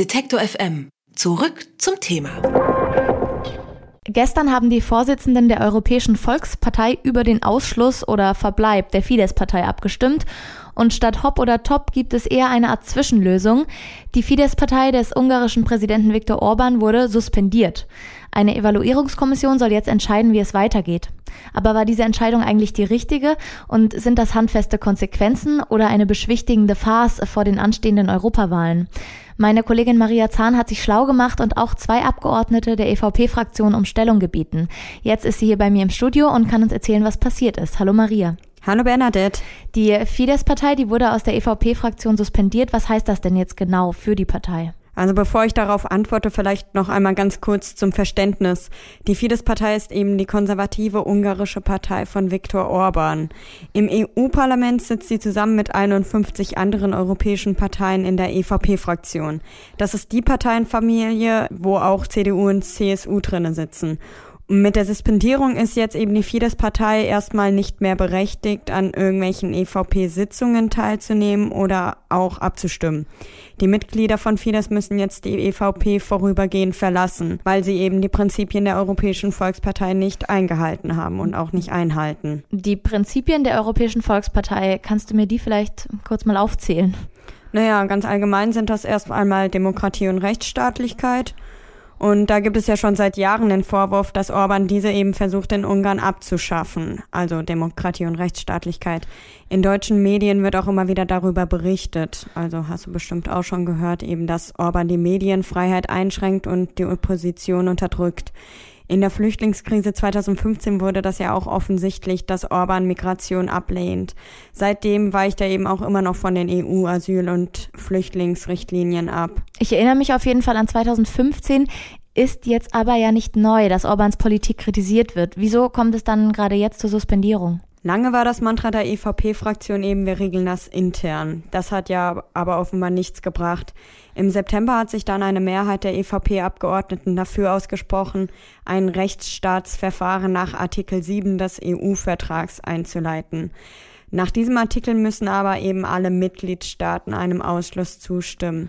Detektor FM. Zurück zum Thema. Gestern haben die Vorsitzenden der Europäischen Volkspartei über den Ausschluss oder Verbleib der Fidesz-Partei abgestimmt und statt Hop oder Top gibt es eher eine Art Zwischenlösung. Die Fidesz-Partei des ungarischen Präsidenten Viktor Orban wurde suspendiert. Eine Evaluierungskommission soll jetzt entscheiden, wie es weitergeht. Aber war diese Entscheidung eigentlich die richtige und sind das handfeste Konsequenzen oder eine beschwichtigende Farce vor den anstehenden Europawahlen? Meine Kollegin Maria Zahn hat sich schlau gemacht und auch zwei Abgeordnete der EVP-Fraktion um Stellung gebeten. Jetzt ist sie hier bei mir im Studio und kann uns erzählen, was passiert ist. Hallo Maria. Hallo Bernadette. Die Fidesz-Partei, die wurde aus der EVP-Fraktion suspendiert. Was heißt das denn jetzt genau für die Partei? Also bevor ich darauf antworte, vielleicht noch einmal ganz kurz zum Verständnis. Die Fidesz-Partei ist eben die konservative ungarische Partei von Viktor Orban. Im EU-Parlament sitzt sie zusammen mit 51 anderen europäischen Parteien in der EVP-Fraktion. Das ist die Parteienfamilie, wo auch CDU und CSU drinnen sitzen. Mit der Suspendierung ist jetzt eben die Fidesz-Partei erstmal nicht mehr berechtigt, an irgendwelchen EVP-Sitzungen teilzunehmen oder auch abzustimmen. Die Mitglieder von Fidesz müssen jetzt die EVP vorübergehend verlassen, weil sie eben die Prinzipien der Europäischen Volkspartei nicht eingehalten haben und auch nicht einhalten. Die Prinzipien der Europäischen Volkspartei, kannst du mir die vielleicht kurz mal aufzählen? Naja, ganz allgemein sind das erst einmal Demokratie und Rechtsstaatlichkeit und da gibt es ja schon seit Jahren den Vorwurf, dass Orban diese eben versucht, in Ungarn abzuschaffen, also Demokratie und Rechtsstaatlichkeit. In deutschen Medien wird auch immer wieder darüber berichtet, also hast du bestimmt auch schon gehört, eben, dass Orban die Medienfreiheit einschränkt und die Opposition unterdrückt. In der Flüchtlingskrise 2015 wurde das ja auch offensichtlich, dass Orban Migration ablehnt. Seitdem weicht er eben auch immer noch von den EU-Asyl- und Flüchtlingsrichtlinien ab. Ich erinnere mich auf jeden Fall an 2015 ist jetzt aber ja nicht neu, dass Orbans Politik kritisiert wird. Wieso kommt es dann gerade jetzt zur Suspendierung? Lange war das Mantra der EVP-Fraktion eben, wir regeln das intern. Das hat ja aber offenbar nichts gebracht. Im September hat sich dann eine Mehrheit der EVP-Abgeordneten dafür ausgesprochen, ein Rechtsstaatsverfahren nach Artikel 7 des EU-Vertrags einzuleiten. Nach diesem Artikel müssen aber eben alle Mitgliedstaaten einem Ausschluss zustimmen.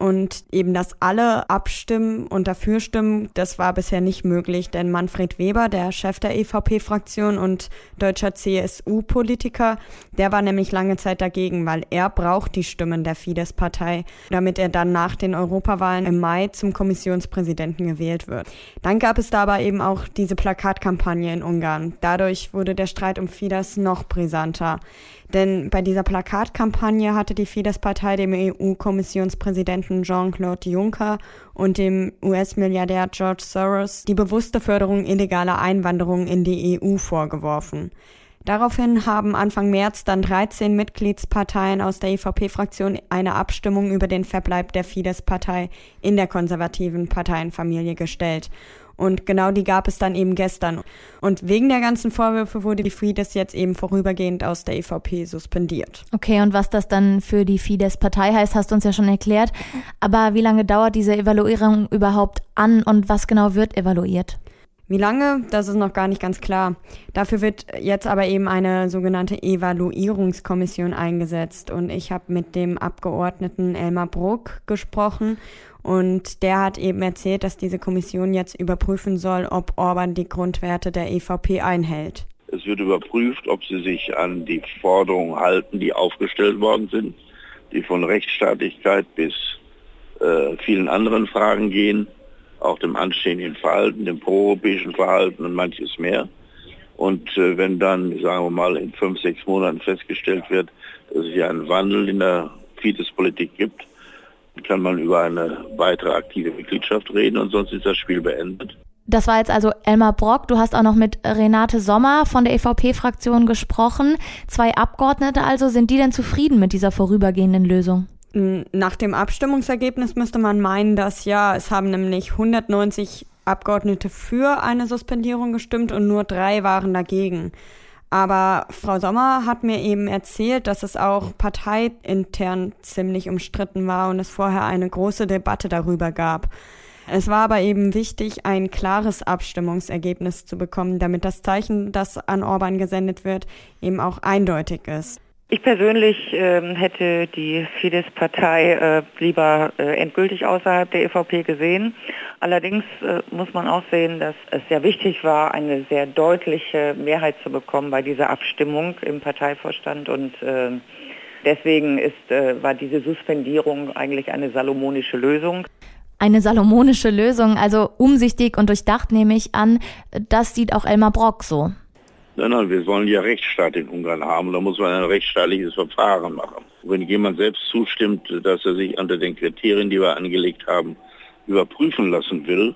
Und eben, dass alle abstimmen und dafür stimmen, das war bisher nicht möglich, denn Manfred Weber, der Chef der EVP-Fraktion und deutscher CSU-Politiker, der war nämlich lange Zeit dagegen, weil er braucht die Stimmen der Fidesz-Partei, damit er dann nach den Europawahlen im Mai zum Kommissionspräsidenten gewählt wird. Dann gab es da aber eben auch diese Plakatkampagne in Ungarn. Dadurch wurde der Streit um Fidesz noch brisanter. Denn bei dieser Plakatkampagne hatte die Fidesz-Partei dem EU-Kommissionspräsidenten Jean-Claude Juncker und dem US-Milliardär George Soros die bewusste Förderung illegaler Einwanderung in die EU vorgeworfen. Daraufhin haben Anfang März dann 13 Mitgliedsparteien aus der EVP-Fraktion eine Abstimmung über den Verbleib der Fidesz-Partei in der konservativen Parteienfamilie gestellt. Und genau die gab es dann eben gestern. Und wegen der ganzen Vorwürfe wurde die Fidesz jetzt eben vorübergehend aus der EVP suspendiert. Okay, und was das dann für die Fidesz-Partei heißt, hast du uns ja schon erklärt. Aber wie lange dauert diese Evaluierung überhaupt an und was genau wird evaluiert? Wie lange, das ist noch gar nicht ganz klar. Dafür wird jetzt aber eben eine sogenannte Evaluierungskommission eingesetzt. Und ich habe mit dem Abgeordneten Elmar Bruck gesprochen und der hat eben erzählt, dass diese Kommission jetzt überprüfen soll, ob Orban die Grundwerte der EVP einhält. Es wird überprüft, ob sie sich an die Forderungen halten, die aufgestellt worden sind, die von Rechtsstaatlichkeit bis äh, vielen anderen Fragen gehen auch dem anstehenden Verhalten, dem proeuropäischen Verhalten und manches mehr. Und äh, wenn dann, sagen wir mal, in fünf, sechs Monaten festgestellt wird, dass es hier einen Wandel in der Fidesz-Politik gibt, kann man über eine weitere aktive Mitgliedschaft reden und sonst ist das Spiel beendet. Das war jetzt also Elmar Brock. Du hast auch noch mit Renate Sommer von der EVP-Fraktion gesprochen. Zwei Abgeordnete also. Sind die denn zufrieden mit dieser vorübergehenden Lösung? Nach dem Abstimmungsergebnis müsste man meinen, dass ja, es haben nämlich 190 Abgeordnete für eine Suspendierung gestimmt und nur drei waren dagegen. Aber Frau Sommer hat mir eben erzählt, dass es auch parteiintern ziemlich umstritten war und es vorher eine große Debatte darüber gab. Es war aber eben wichtig, ein klares Abstimmungsergebnis zu bekommen, damit das Zeichen, das an Orban gesendet wird, eben auch eindeutig ist. Ich persönlich äh, hätte die Fidesz-Partei äh, lieber äh, endgültig außerhalb der EVP gesehen. Allerdings äh, muss man auch sehen, dass es sehr wichtig war, eine sehr deutliche Mehrheit zu bekommen bei dieser Abstimmung im Parteivorstand und äh, deswegen ist, äh, war diese Suspendierung eigentlich eine salomonische Lösung. Eine salomonische Lösung, also umsichtig und durchdacht nehme ich an, das sieht auch Elmar Brock so. Nein, nein, wir wollen ja Rechtsstaat in Ungarn haben. Da muss man ein rechtsstaatliches Verfahren machen. Wenn jemand selbst zustimmt, dass er sich unter den Kriterien, die wir angelegt haben, überprüfen lassen will,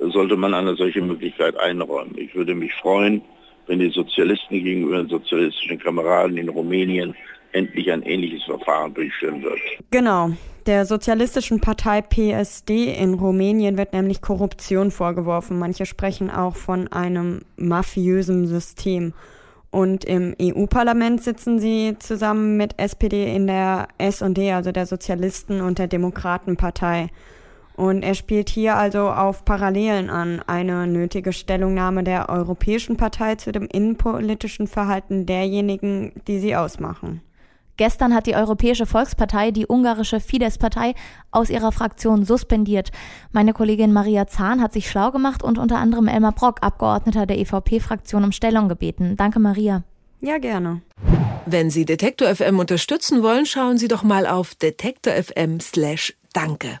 sollte man eine solche Möglichkeit einräumen. Ich würde mich freuen, wenn die Sozialisten gegenüber den sozialistischen Kameraden in Rumänien endlich ein ähnliches Verfahren durchführen wird. Genau. Der sozialistischen Partei PSD in Rumänien wird nämlich Korruption vorgeworfen. Manche sprechen auch von einem mafiösen System. Und im EU-Parlament sitzen sie zusammen mit SPD in der SD, also der Sozialisten und der Demokratenpartei. Und er spielt hier also auf Parallelen an, eine nötige Stellungnahme der Europäischen Partei zu dem innenpolitischen Verhalten derjenigen, die sie ausmachen. Gestern hat die Europäische Volkspartei die ungarische Fidesz-Partei aus ihrer Fraktion suspendiert. Meine Kollegin Maria Zahn hat sich schlau gemacht und unter anderem Elmar Brock, Abgeordneter der EVP-Fraktion, um Stellung gebeten. Danke, Maria. Ja, gerne. Wenn Sie Detektor FM unterstützen wollen, schauen Sie doch mal auf detektor FM slash Danke.